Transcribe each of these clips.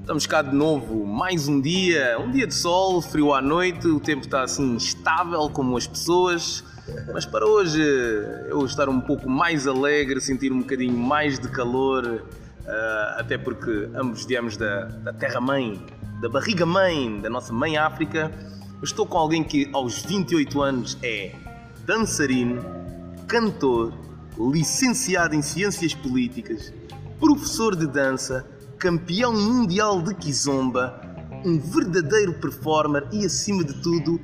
Estamos cá de novo, mais um dia, um dia de sol, frio à noite, o tempo está assim estável como as pessoas, mas para hoje eu estar um pouco mais alegre, sentir um bocadinho mais de calor, ah, até porque ambos viemos da, da terra-mãe, da barriga-mãe, da nossa mãe África. Eu estou com alguém que aos 28 anos é dançarino, cantor, licenciado em Ciências Políticas, professor de dança, campeão mundial de Kizomba, um verdadeiro performer e, acima de tudo,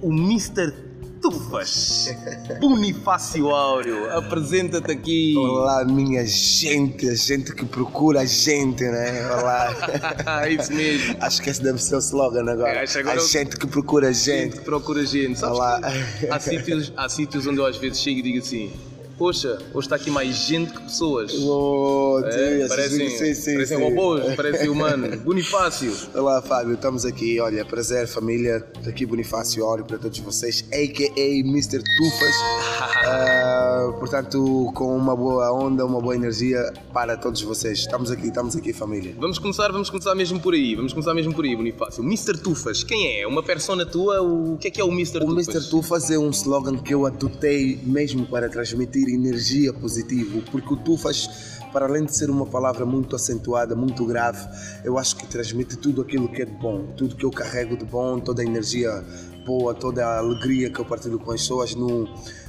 o Mr. Tufas. Bonifácio Áureo, apresenta-te aqui. Olá, minha gente, a gente que procura a gente, né? Olá. É Isso mesmo. Acho que esse deve ser o slogan agora. Acho agora a eu- gente que procura a Gente gente. que procura gente. Sabes Olá. há sítios, há sítios onde eu às vezes chego e digo assim: Poxa, hoje está aqui mais gente que pessoas. Oh, É, Deus, parecem sim, sim, parecem sim. robôs, parecem humanos. Bonifácio. Olá, Fábio, estamos aqui. Olha, prazer, família. Aqui Bonifácio Áureo para todos vocês, a.k.a. Mr. Tufas. Ah, portanto, com uma boa onda, uma boa energia para todos vocês. Estamos aqui, estamos aqui, família. Vamos começar, vamos começar mesmo por aí. Vamos começar mesmo por aí, Bonifácio. Mr. Tufas, quem é? Uma persona tua? O que é que é o Mr. O Tufas? Mr. Tufas é um slogan que eu adotei mesmo para transmitir energia positiva, porque o Tufas, para além de ser uma palavra muito acentuada, muito grave, eu acho que transmite tudo aquilo que é de bom, tudo que eu carrego de bom, toda a energia boa, toda a alegria que eu partilho com as pessoas no,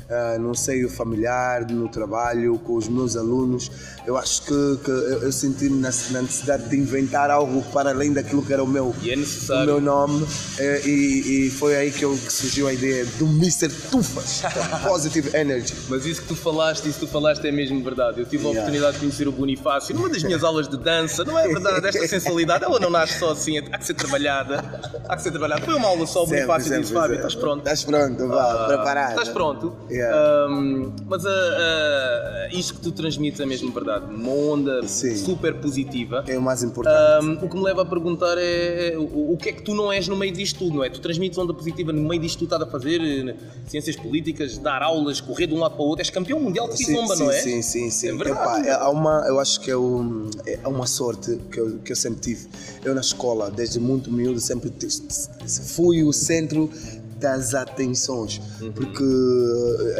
ah, no seio familiar, no trabalho, com os meus alunos. Eu acho que, que eu, eu senti na na necessidade de inventar algo para além daquilo que era o meu é o meu nome eh, e, e foi aí que, eu, que surgiu a ideia do Mr. Tufas, Positive Energy. Mas isso que tu falaste, isso que tu falaste é mesmo verdade. Eu tive a Yeah. oportunidade de conhecer o Bonifácio numa das minhas aulas de dança. Não é verdade? Esta sensualidade, ela não nasce só assim, há que ser trabalhada. Há que ser trabalhada. Foi uma aula só, o Bonifácio disse: Fábio, estás pronto? Estás pronto, vá, Ah, preparado. Estás pronto? Yeah. Ahm, mas ah, ah, isto que tu transmites é mesmo verdade. Uma onda Sim. super positiva. É o mais importante. Ahm, o que me leva a perguntar é o, o que é que tu não és no meio disto tudo, não é? Tu transmites onda positiva no meio disto que tu estás a fazer, eh, ciências políticas, dar aulas, correr de um lado para o outro, és campeão mundial de sim, não é? Sim, sim, sim. É verdade. Epá, é, há uma, eu acho que é, um, é uma sorte que eu, que eu sempre tive. Eu na escola, desde muito miúdo, sempre fui o centro das atenções. Uhum. Porque,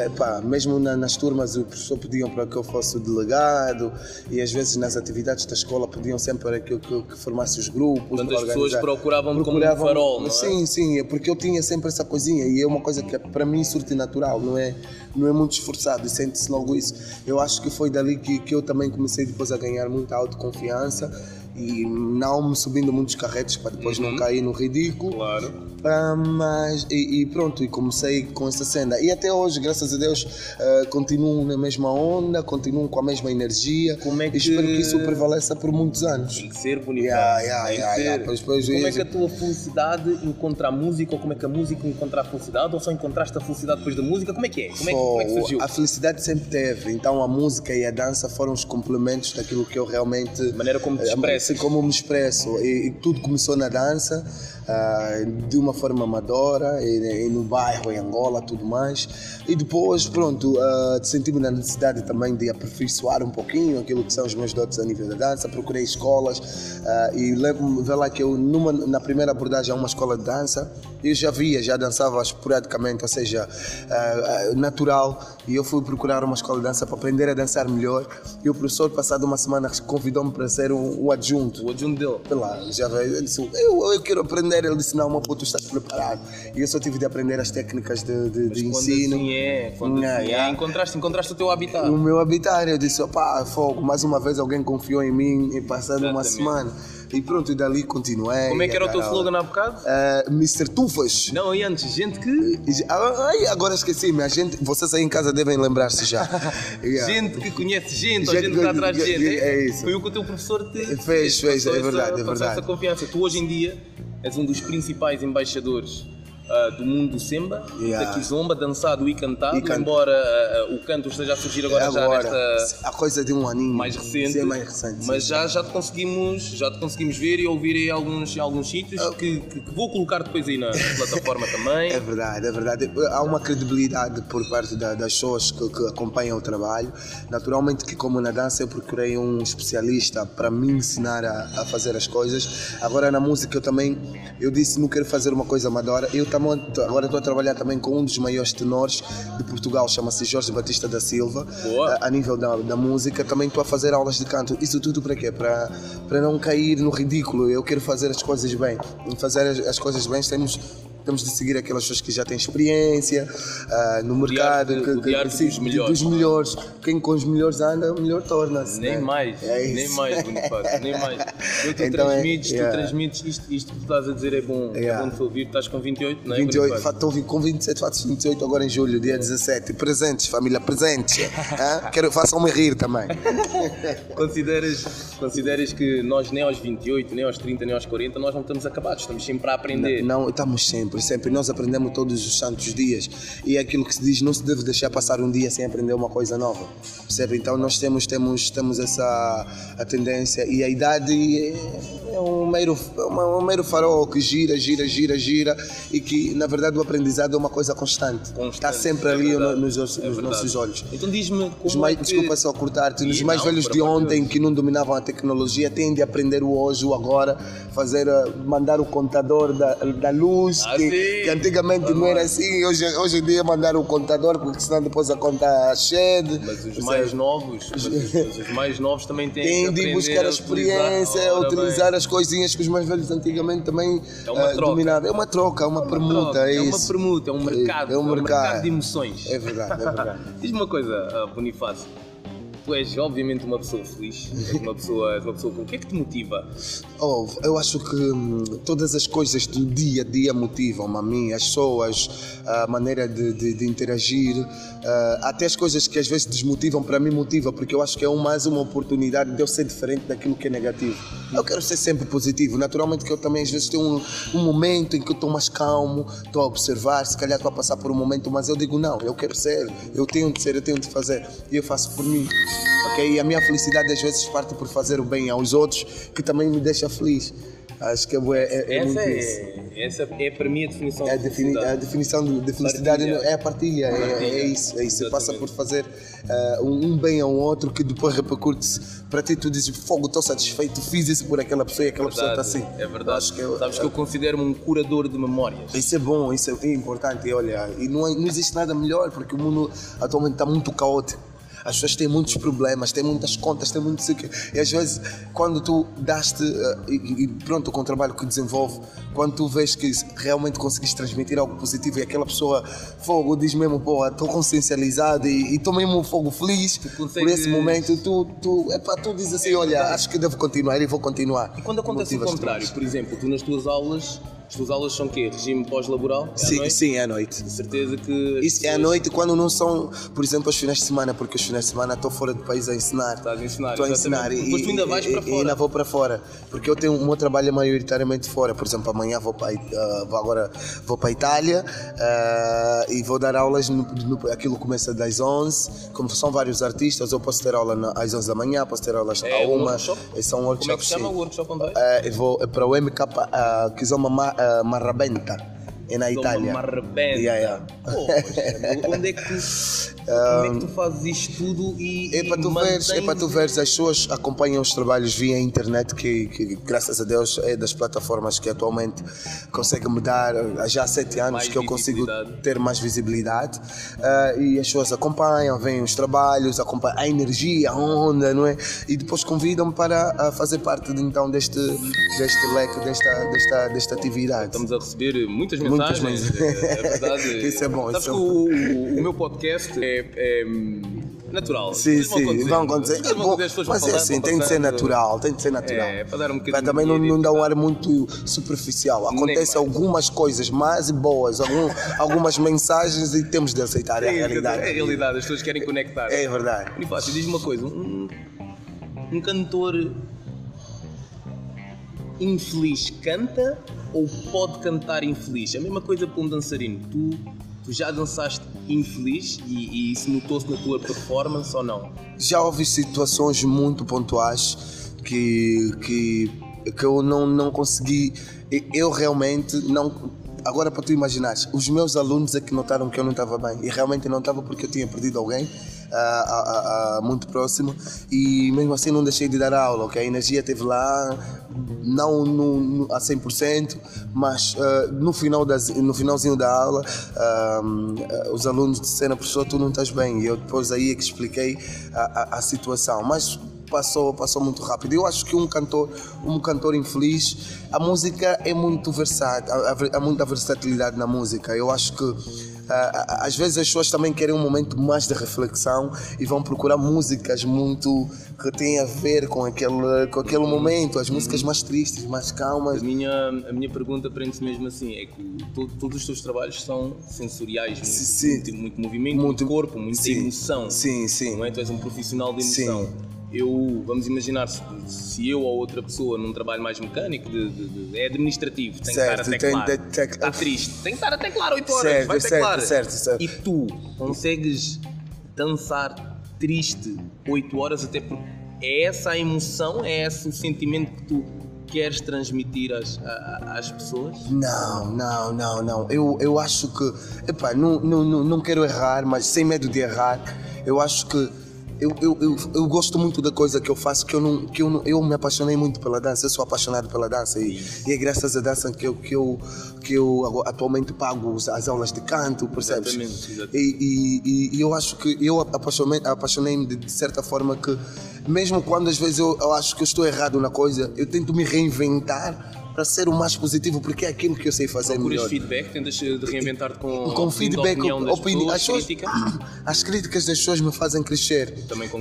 epá, mesmo na- nas turmas, o professor pediam para que eu fosse o delegado e às vezes nas atividades da escola pediam sempre para que eu que, que formasse os grupos. Portanto, para as pessoas organizar. procuravam-me como um farol, não é? Sim, sim, é porque eu tinha sempre essa coisinha e é uma coisa que para mim surte natural, não é, não é muito esforçado e sente-se logo isso. Eu acho que foi dali que, que eu também comecei depois a ganhar muita autoconfiança e não me subindo muitos carretes para depois Uhum. não cair no ridículo. Claro. Ah, mas e, e pronto, e comecei com essa cena. E até hoje, graças a Deus, ah, continuo na mesma onda, continuo com a mesma energia. Como é que- espero que isso prevaleça por muitos anos. Tem que ser bonito. Yeah, yeah, yeah, ser. yeah. Pois, pois, como é que a tua felicidade encontra a música ou como é que a música encontra a felicidade ou só encontraste a felicidade depois da música? Como é que é? Como é que, como é que surgiu? A felicidade sempre teve, então a música e a dança foram os complementos daquilo que eu realmente. A maneira como te eh, expressas. assim como me expresso. E, e tudo começou na dança, ah, de uma forma amadora, e, e no bairro, em Angola, tudo mais. E depois, pronto, ah, senti-me na necessidade também de aperfeiçoar um pouquinho aquilo que são os meus dotes a nível da dança. Procurei escolas ah, e lembro-me, vê lá que eu, numa, na primeira abordagem a uma escola de dança, eu já via, já dançava esporadicamente, ou seja, ah, ah, natural. E eu fui procurar uma escola de dança para aprender a dançar melhor. E o professor, passado uma semana, convidou-me para ser um, um adjunto. O adjunto dele. Sei lá, já veio, ele disse, eu, eu quero aprender. Ele disse, não, meu puto, estás preparado. E eu só tive de aprender as técnicas de, de, de ensino. assim é, quando Yeah, assim é, yeah. encontraste, encontraste o teu habitat. O meu habitat, eu disse, opá, fogo, mais uma vez alguém confiou em mim e passando uma Exatamente. semana. E pronto, e dali continuei. Como é que era o teu slogan há bocado? aula. Ah, Mr. Tufas. Não, e antes, gente que. E- Ai, agora esqueci-me, a gente, vocês aí em casa devem lembrar-se já. Yeah. Gente que conhece gente, ou Gente gente que está atrás de gente. é isso. Foi o que o teu professor te Fez, fez, passou é verdade, é passou verdade. essa confiança. Tu hoje em dia és um dos principais embaixadores ah, do mundo do Semba, Yeah. da Kizomba, dançado e cantado, E can- embora ah, o canto esteja a surgir agora, já Agora, nesta a coisa de um aninho. mais recente, Sim, é mais recente. mas sim. já, já, te conseguimos, já te conseguimos ver e ouvir em alguns, em alguns sítios que, que- que vou colocar depois aí na plataforma também. É verdade, é verdade. Há uma credibilidade por parte da- das pessoas que, que acompanham o trabalho. Naturalmente que como na dança eu procurei um especialista para me ensinar a, a fazer as coisas. Agora na música eu também, eu disse não quero fazer uma coisa amadora. Eu agora estou a trabalhar também com um dos maiores tenores de Portugal, chama-se Jorge Batista da Silva. A, a nível da, da música também estou a fazer aulas de canto. Isso tudo para quê? Para, para não cair no ridículo. Eu quero fazer as coisas bem. Em fazer as, as coisas bem temos temos de seguir aquelas pessoas que já têm experiência ah, no mercado, que- que- sim, dos melhores. dos melhores. Quem com os melhores anda, o melhor torna-se. Nem né? mais, É nem mais, Bonifácio, nem mais. Eu, tu Então é- transmites, tu yeah. transmites isto, isto que tu estás a dizer é bom, é Yeah. bom de ouvir, estás com 28, não é? 28, Bonifácio? fa- estou com 27, faço 28 agora em julho, dia 17. Presentes, família, presentes. Hã? Quero, façam-me rir também. Consideras, consideras que nós nem aos 28, nem aos 30, nem aos 40, nós não estamos acabados, estamos sempre a aprender. Não, estamos sempre, sempre. Nós aprendemos todos os santos dias. E é aquilo que se diz, não se deve deixar passar um dia sem aprender uma coisa nova. Percebe? Então nós temos, temos, temos essa a tendência. E a idade é, é um, mero, é uma- um mero farol que gira, gira, gira, gira. E que, na verdade, o aprendizado é uma coisa constante. Constante, Está sempre é ali verdade, nos, nos é nossos olhos. Então diz-me como Os mais, é que... Desculpa só cortar-te, os mais não, velhos de de ontem Deus. que não dominavam a tecnologia têm de aprender o hoje, o agora, fazer, eh, mandar o contador da, da luz, Ah, que, que antigamente não era assim, hoje, hoje em dia mandar o contador, porque senão depois a conta cede. Mas os mais novos, mas os, os mais novos também têm que de aprender buscar a utilizar. experiência, Ora utilizar bem. As coisinhas que os mais velhos antigamente também É uma eh, troca. dominavam. É uma troca, é uma permuta, Troca, é é uma permuta, é um mercado, é um mercado. de emoções. É verdade, é verdade. Diz-me uma coisa, ah, Bonifácio. Tu és obviamente uma pessoa feliz, és uma pessoa, uma pessoa com o que é que te motiva? Oh, eu acho que hum, todas as coisas do dia a dia motivam-me a mim, as pessoas, a maneira de, de- de interagir, ah, até as coisas que às vezes desmotivam, para mim motiva, porque eu acho que é um- mais uma oportunidade de eu ser diferente daquilo que é negativo. Eu quero ser sempre positivo, naturalmente que eu também às vezes tenho um, um momento em que eu estou mais calmo, estou a observar, se calhar estou a passar por um momento, mas eu digo não, eu quero ser, eu tenho de ser, eu tenho de fazer, e eu faço por mim. Ok? E a minha felicidade às vezes parte por fazer o bem aos outros, que também me deixa feliz. Acho que é, é, é muito essa, isso. é, essa é para mim a definição É a, de defini a felicidade. definição de, de felicidade Partilha. é a partilha, é- Partilha. É, isso, é isso. Passa por fazer ah, um, bem ao outro que depois repercute-se para ti. Tu dizes, fogo, estou satisfeito, fiz isso por aquela pessoa e aquela pessoa está assim. É verdade. Acho que eu- Sabes que eu considero-me um curador de memórias. Isso é bom, isso é importante. E olha, e não, é- não existe nada melhor porque o mundo atualmente está muito caótico. As pessoas têm muitos problemas, têm muitas contas, têm muito aqui. E às vezes, quando tu daste, eh, e, pronto, com o trabalho que desenvolve, quando tu vês que realmente conseguiste transmitir algo positivo e aquela pessoa, fogo, diz mesmo, pô, estou consciencializado e estou mesmo fogo feliz por consegues- esse momento, tu, tu, epá, tu dizes assim, olha, acho que devo continuar e vou continuar. E quando acontece o contrário, por exemplo, tu nas tuas aulas, as tuas aulas são quê? Regime pós-laboral? É à Sim, sim, é à noite. De certeza que. Isso é à pessoas- noite quando não são, por exemplo, os finais de semana, porque os finais de semana estou fora do país a ensinar. Estás a ensinar, Estou a ensinar e, Depois tu ainda vais e- para e fora. ainda vou para fora, porque eu tenho o meu trabalho é maioritariamente fora. Por exemplo, amanhã vou para ah, vou agora vou para a Itália ah, e vou dar aulas. No, no- aquilo começa das 11, como são vários artistas, eu posso ter aula na- às 11 da manhã, posso ter aulas É a um uma. workshop? São Como é que workshops. se chama sim. o workshop onde vais? Ah, eu vou para o MK uh, Kizoma Ma- ah, Marrabenta, é na Itália. Uma. Yeah, yeah. Pô, onde é que tu, como é que tu fazes isto tudo e. É para tu e veres, é para tu mantens- veres, as pessoas acompanham os trabalhos via internet, que, que graças a Deus é das plataformas que atualmente conseguem me dar, há já há sete anos Mais que eu consigo ter mais visibilidade ah, e as pessoas acompanham, veem os trabalhos, acompanham a energia, a onda, não é? E depois convidam-me para ah, fazer parte então deste, deste leque, desta, desta, desta atividade. Estamos a receber muitas Muitas mensagens. mensagens. É, é verdade. Isso é bom, Sabes isso é que o, o meu podcast é, é, natural. Sim, sim, vão acontecer. É bom, mas é assim, tem de ser natural, tem de ser natural. É, para dar um bocadinho Para também não, não dar um ar muito superficial. Acontece mais. algumas coisas e boas, algum, algumas mensagens e temos de aceitar a É, realidade. É a realidade, as pessoas querem conectar. É verdade. Bonifácio, diz-me uma coisa: um, um cantor infeliz canta ou pode cantar infeliz? É a mesma coisa para um dançarino. Tu, tu já dançaste infeliz e, e isso notou-se na tua performance ou não? Já houve situações muito pontuais que, que, que eu não, não consegui. Eu realmente não. Agora, para tu imaginares, os meus alunos é que notaram que eu não estava bem. E realmente não estava porque eu tinha perdido alguém uh, uh, uh, muito próximo. E mesmo assim não deixei de dar aula, ok? A energia esteve lá, não no, no, a 100%, mas no, final das, no finalzinho da aula, os alunos disseram, professor, tu não estás bem. E eu depois aí é que expliquei a, a, a situação. Mas passou, passou muito rápido. Eu acho que um cantor, um cantor infeliz, a música é muito versátil, há, há muita versatilidade na música. Eu acho que às vezes as pessoas também querem um momento mais de reflexão e vão procurar músicas muito que têm a ver com aquele, com aquele momento, as músicas mais tristes, mais calmas. A minha, a minha pergunta prende-se mesmo assim: é que todo, todos os teus trabalhos são sensoriais, muito, sim, muito, muito movimento, muito, muito corpo, muita sim, emoção. Sim, sim. Não é? Tu és um profissional de emoção. Sim eu, vamos imaginar, se, se, eu ou outra pessoa num trabalho mais mecânico, de, de, de, é administrativo, tem certo, que estar a teclar, tem, está triste, tem que estar a teclar 8 horas, certo, vai teclar. Certo, certo, e tu consegues dançar triste 8 horas até porque é essa a emoção, é esse o sentimento que tu queres transmitir às, às pessoas? Não, não, não, não. Eu, eu acho que, epá, não, não, não, não quero errar, mas sem medo de errar, eu acho que eu, eu, eu, eu, gosto muito da coisa que eu faço, que eu não, que eu, não, eu me apaixonei muito pela dança, eu sou apaixonado pela dança e, e é graças à dança que eu, que eu, que eu atualmente pago as aulas de canto, percebes? Exatamente, exatamente. E, e, e, eu acho que eu apaixonei-me apaixonei de, de certa forma que, mesmo quando às vezes eu, eu acho que eu estou errado na coisa, eu tento me reinventar para ser o mais positivo, porque é aquilo que eu sei fazer Procuras melhor. feedback, tentas de reinventar com, com feedback, opinião das opini pessoas, as, crítica. as críticas das pessoas me fazem crescer,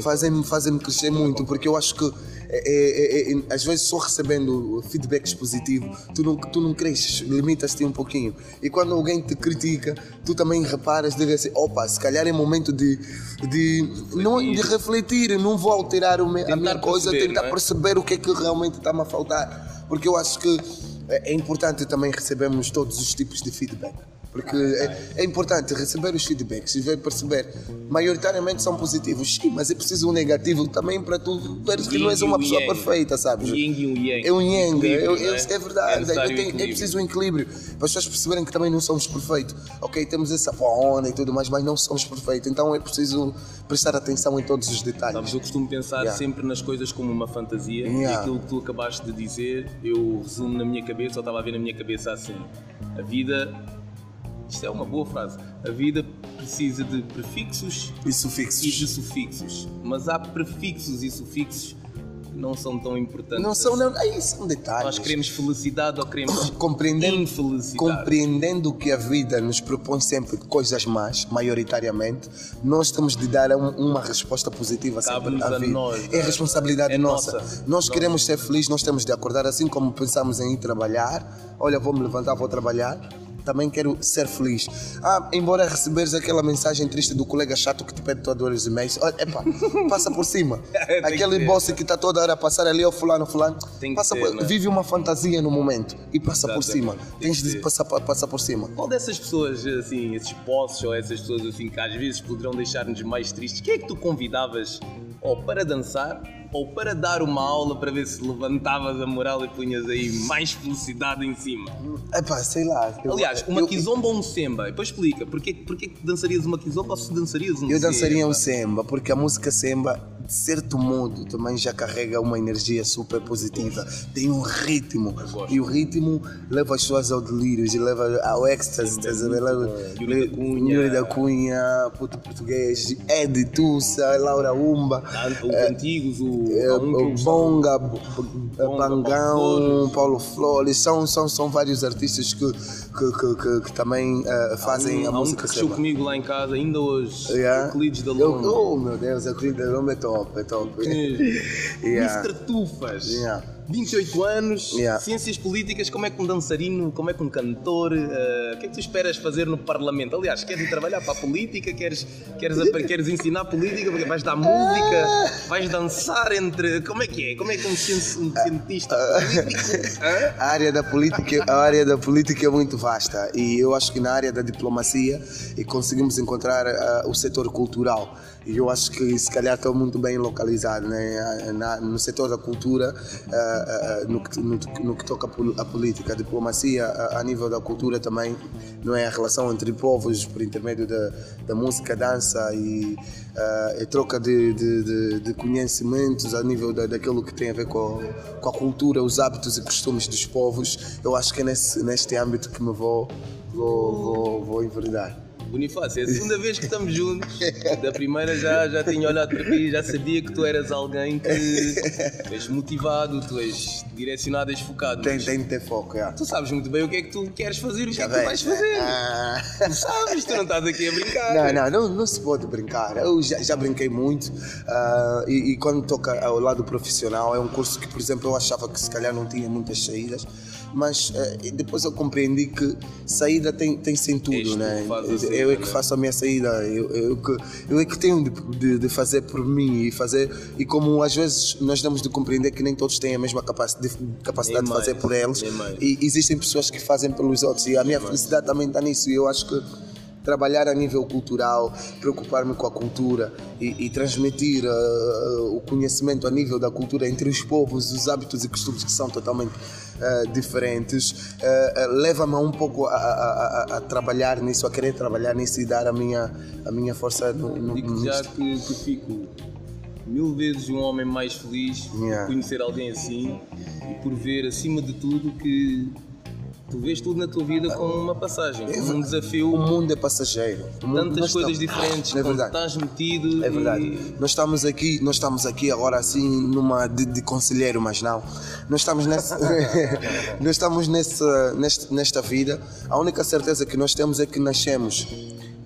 fazem-me fazem crescer muito, porque eu acho que é, é, é, é, às vezes só recebendo feedbacks positivos, tu não, tu não cresces, limitas-te um pouquinho. E quando alguém te critica, tu também reparas, diga assim, opa, se calhar é momento de, de, refletir. Não, de refletir, não vou alterar a minha coisa, tentar perceber o que é que realmente está-me a faltar porque eu acho que é importante também recebermos todos os tipos de feedback. Porque é, é importante receber os feedbacks e ver, perceber. Maioritariamente são positivos, sim, mas é preciso um negativo também para tu veres que não és uma pessoa perfeita, sabes? Yin e um yang. É um yang, é, é, verdade. É, tem, é, preciso um equilíbrio. Para as pessoas perceberem que também não somos perfeitos. Ok, temos essa onda e tudo mais, mas não somos perfeitos. Então é preciso prestar atenção em todos os detalhes. Sabes, eu costumo pensar yeah. sempre nas coisas como uma fantasia yeah. e aquilo que tu acabaste de dizer, eu resumo na minha cabeça, ou estava a ver na minha cabeça assim. A vida isto é uma boa frase. A vida precisa de prefixos e sufixos. E de sufixos. Mas há prefixos e sufixos que não são tão importantes. Não são, não, aí são detalhes. Nós queremos felicidade ou queremos compreendendo, infelicidade. Compreendendo que a vida nos propõe sempre coisas más, maioritariamente, nós temos de dar um, uma resposta positiva sempre à vida. Nós, é responsabilidade é nossa. nossa. Nós queremos ser felizes, nós temos de acordar assim como pensamos em ir trabalhar. Olha, vou me levantar, vou trabalhar também quero ser feliz. Ah, embora receberes aquela mensagem triste do colega chato que te pede todas as e-mails, olha, epa, passa por cima. Aquele boss que está toda hora a passar ali, ó fulano, fulano, passa por, né? vive uma fantasia no momento e passa Exatamente. por cima. Tem Tens de passar, passar por cima. Qual dessas pessoas, assim, esses bosses ou essas pessoas assim que às vezes poderão deixar-nos mais tristes, quem é que tu convidavas ou para dançar ou para dar uma aula para ver se levantavas a moral e punhas aí mais felicidade em cima? Epá, sei lá. Eu, Aliás, uma eu, kizomba ou um semba? Depois explica, porquê, porquê que dançarias uma kizomba ou se dançarias um Eu dançaria um semba, porque a música semba, certo modo, também já carrega uma energia super positiva. Tem um ritmo. E o ritmo leva as pessoas ao delírio, e leva ao êxtase. Yuri da Cunha, Yuri da Cunha, Puto Português, Ed Tussa, Laura Umba. Os antigos, o o Bonga, Pangão, Paulo Flores, são, são, são vários artistas que, que, que, também fazem a música. Um que cresceu comigo lá em casa, ainda hoje, yeah. Euclides da Lomba. Oh meu Deus, Euclides da Lomba é top, é top. yeah. Mr. Tufas. Yeah. 28 anos, Yeah. ciências políticas, como é que um dançarino, como é que um cantor, eh, o que é que tu esperas fazer no Parlamento? Aliás, queres ir trabalhar para a política, queres, queres, queres ensinar política, porque vais dar música, vais dançar entre. Como é que é? Como é que um, cien- um cientista político. hã? A área da política, a área da política é muito vasta e eu acho que na área da diplomacia e conseguimos encontrar ah, o setor cultural. E eu acho que se calhar estou muito bem localizado né? Na- no setor da cultura, ah, ah, no, no, no que toca a política. A diplomacia, a, a nível da cultura também, não é a relação entre povos por intermédio da, da música, dança e a troca de, de, de- de conhecimentos a nível da, daquilo que tem a ver com a, com a cultura, os hábitos e costumes dos povos. Eu acho que é nesse, neste âmbito que me vou, vou, vou, vou enveredar. Bonifácio, é a segunda vez que estamos juntos. Da primeira já, já tinha olhado para ti, já sabia que tu eras alguém que tu és motivado, tu és direcionado, és focado. Tem, tem de ter foco, é. Tu sabes muito bem o que é que tu queres fazer e o que é que tu vais fazer. Ah. Tu sabes, tu não estás aqui a brincar. Não, não, não, não se pode brincar. Eu já, já brinquei muito ah, e, e quando toca ao lado profissional, é um curso que, por exemplo, eu achava que se calhar não tinha muitas saídas, mas ah, depois eu compreendi que saída tem, tem tu né? a Eu é que faço a minha saída, eu, eu, que, eu é que tenho de, de, de fazer por mim e fazer. E como às vezes nós temos de compreender que nem todos têm a mesma capacidade, capacidade de fazer por eles, e existem pessoas que fazem pelos outros, e a minha felicidade também está nisso. E eu acho que trabalhar a nível cultural, preocupar-me com a cultura e, e transmitir uh, o conhecimento a nível da cultura entre os povos, os hábitos e costumes que são totalmente uh, diferentes, uh, leva-me um pouco a, a- a- a- trabalhar nisso, a querer trabalhar nisso e dar a minha, a minha força no, no, Digo já que, que fico mil vezes um homem mais feliz Yeah. por conhecer alguém assim e por ver, acima de tudo, que tu vês tudo na tua vida como uma passagem, como um O desafio, mundo é passageiro. O mundo- tantas coisas estamos- diferentes, É verdade. estás metido É verdade. e Nós estamos aqui, nós estamos aqui agora assim numa de, de conselheiro, mas não. Nós estamos nessa, nós estamos nessa, nesta, nesta vida. A única certeza que nós temos é que nascemos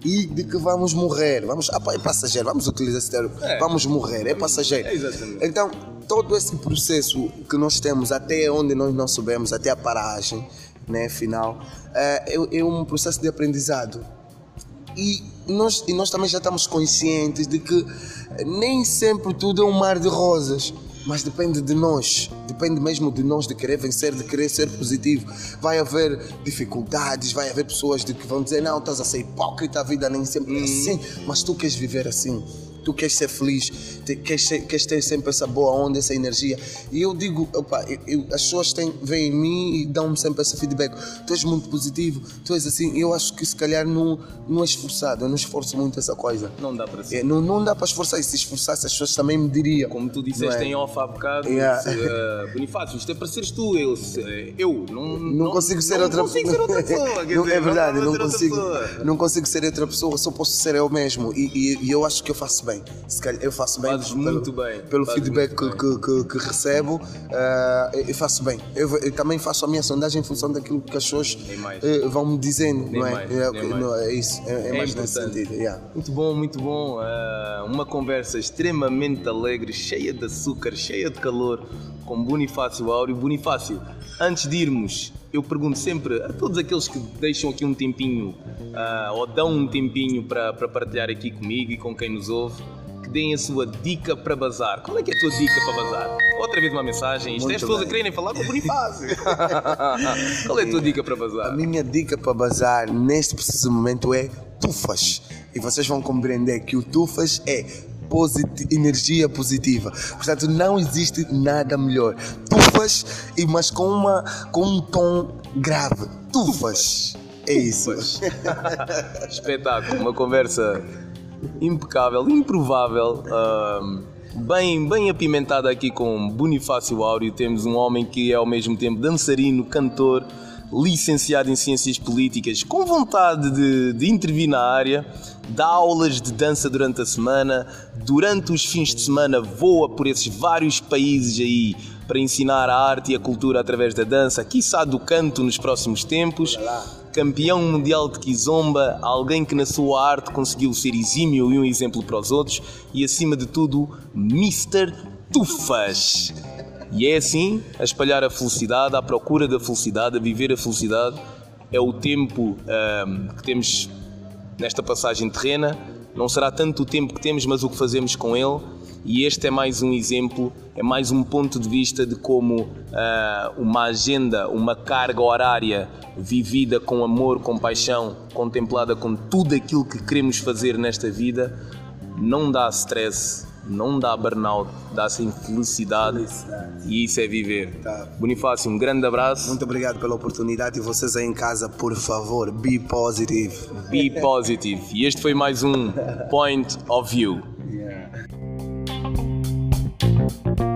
e de que vamos morrer. Vamos, ah, pá, é passageiro. Vamos utilizar esse termo. É. Vamos morrer. É passageiro. É exatamente. Então todo esse processo que nós temos até onde nós não soubemos, até a paragem, né, final, é, é- um processo de aprendizado. E nós, e nós também já estamos conscientes de que nem sempre tudo é um mar de rosas, mas depende de nós, depende mesmo de nós, de querer vencer, de querer ser positivo. Vai haver dificuldades, vai haver pessoas de que vão dizer: Não, estás a ser hipócrita, a vida nem sempre é assim, mas tu queres viver assim. Tu queres ser feliz, te- queres, ser- queres ter sempre essa boa onda, essa energia. E eu digo, opa, eu- eu- as pessoas têm, vêm em mim e dão-me sempre esse feedback. Tu és muito positivo, tu és assim. Eu acho que se calhar não, não é esforçado, eu não esforço muito essa coisa. não dá para ser. É, não, não dá para esforçar, e se esforçasse as pessoas também me diriam. Como tu Não disseste é? em off há bocado, Yeah. se, eh, Bonifácio, isto é para seres tu, eu, se- eu não, Não, consigo ser não outra consigo ser outra pessoa. Não, dizer, é verdade, não, outra consigo, não consigo ser outra pessoa, só posso ser eu mesmo. E, e- e eu acho que eu faço bem. Se calhar eu faço bem Fazes pelo, muito bem, pelo fazes feedback que, que, que- que recebo. ah, eu faço bem. Eu, eu também faço a minha sondagem em função daquilo que as pessoas eh, vão me dizendo, Nem não é? mais, é, nem ok, mais. não, é isso, é, é É mais nesse importante. sentido. yeah. Muito bom, muito bom. Ah, uma conversa extremamente alegre, cheia de açúcar, cheia de calor, com Bonifácio Áureo. Bonifácio, antes de irmos, eu pergunto sempre a todos aqueles que deixam aqui um tempinho ah, ou dão um tempinho para, para partilhar aqui comigo e com quem nos ouve, que deem a sua dica para bazar. Qual é que é a tua dica para bazar? Outra vez uma mensagem. Isto é as pessoas a quererem falar com o Bonifácio. Qual é a tua dica para A bazar? minha dica para bazar neste preciso momento é tufas. E vocês vão compreender que o tufas é posit- energia positiva. Portanto, não existe nada melhor. Tufas, mas com, uma, com um tom grave. Tufas. É isso. Espetáculo, uma conversa impecável, improvável, ahm, bem, bem apimentada aqui com Bonifácio Áureo. Temos um homem que é ao mesmo tempo dançarino, cantor, licenciado em Ciências Políticas, com vontade de, de intervir na área, dá aulas de dança durante a semana, durante os fins de semana voa por esses vários países aí para ensinar a arte e a cultura através da dança, quiçá do canto nos próximos tempos campeão mundial de Kizomba, alguém que na sua arte conseguiu ser exímio e um exemplo para os outros e acima de tudo, Mr. Tufas. E é assim a espalhar a felicidade, à procura da felicidade, a viver a felicidade. É o tempo ahm, que temos nesta passagem terrena. Não será tanto o tempo que temos, mas o que fazemos com ele. E este é mais um exemplo, é mais um ponto de vista de como ah, uma agenda, uma carga horária vivida com amor, com paixão, contemplada com tudo aquilo que queremos fazer nesta vida, não dá stress, não dá burnout, dá sim felicidade, e isso é viver. Tá. Bonifácio, um grande abraço, Muito obrigado pela oportunidade e vocês aí em casa, por favor, be positive. be positive. E este foi mais um Point of View. Pois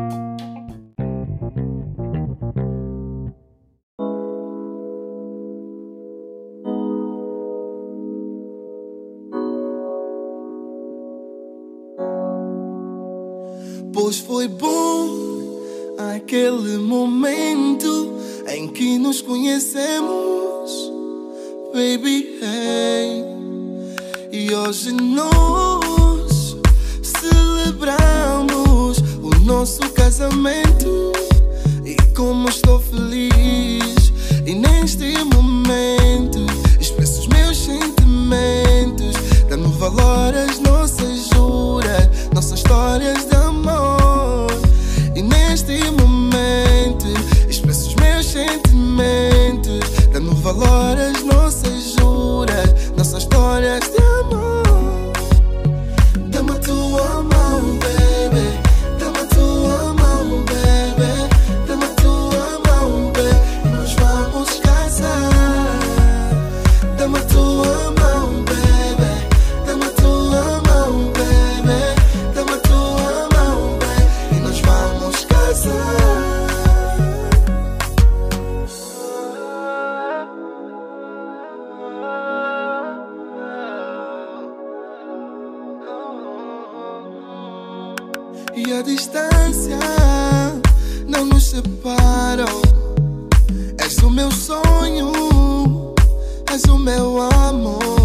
nos conhecemos, distância não nos separa. És o meu sonho, és o meu amor.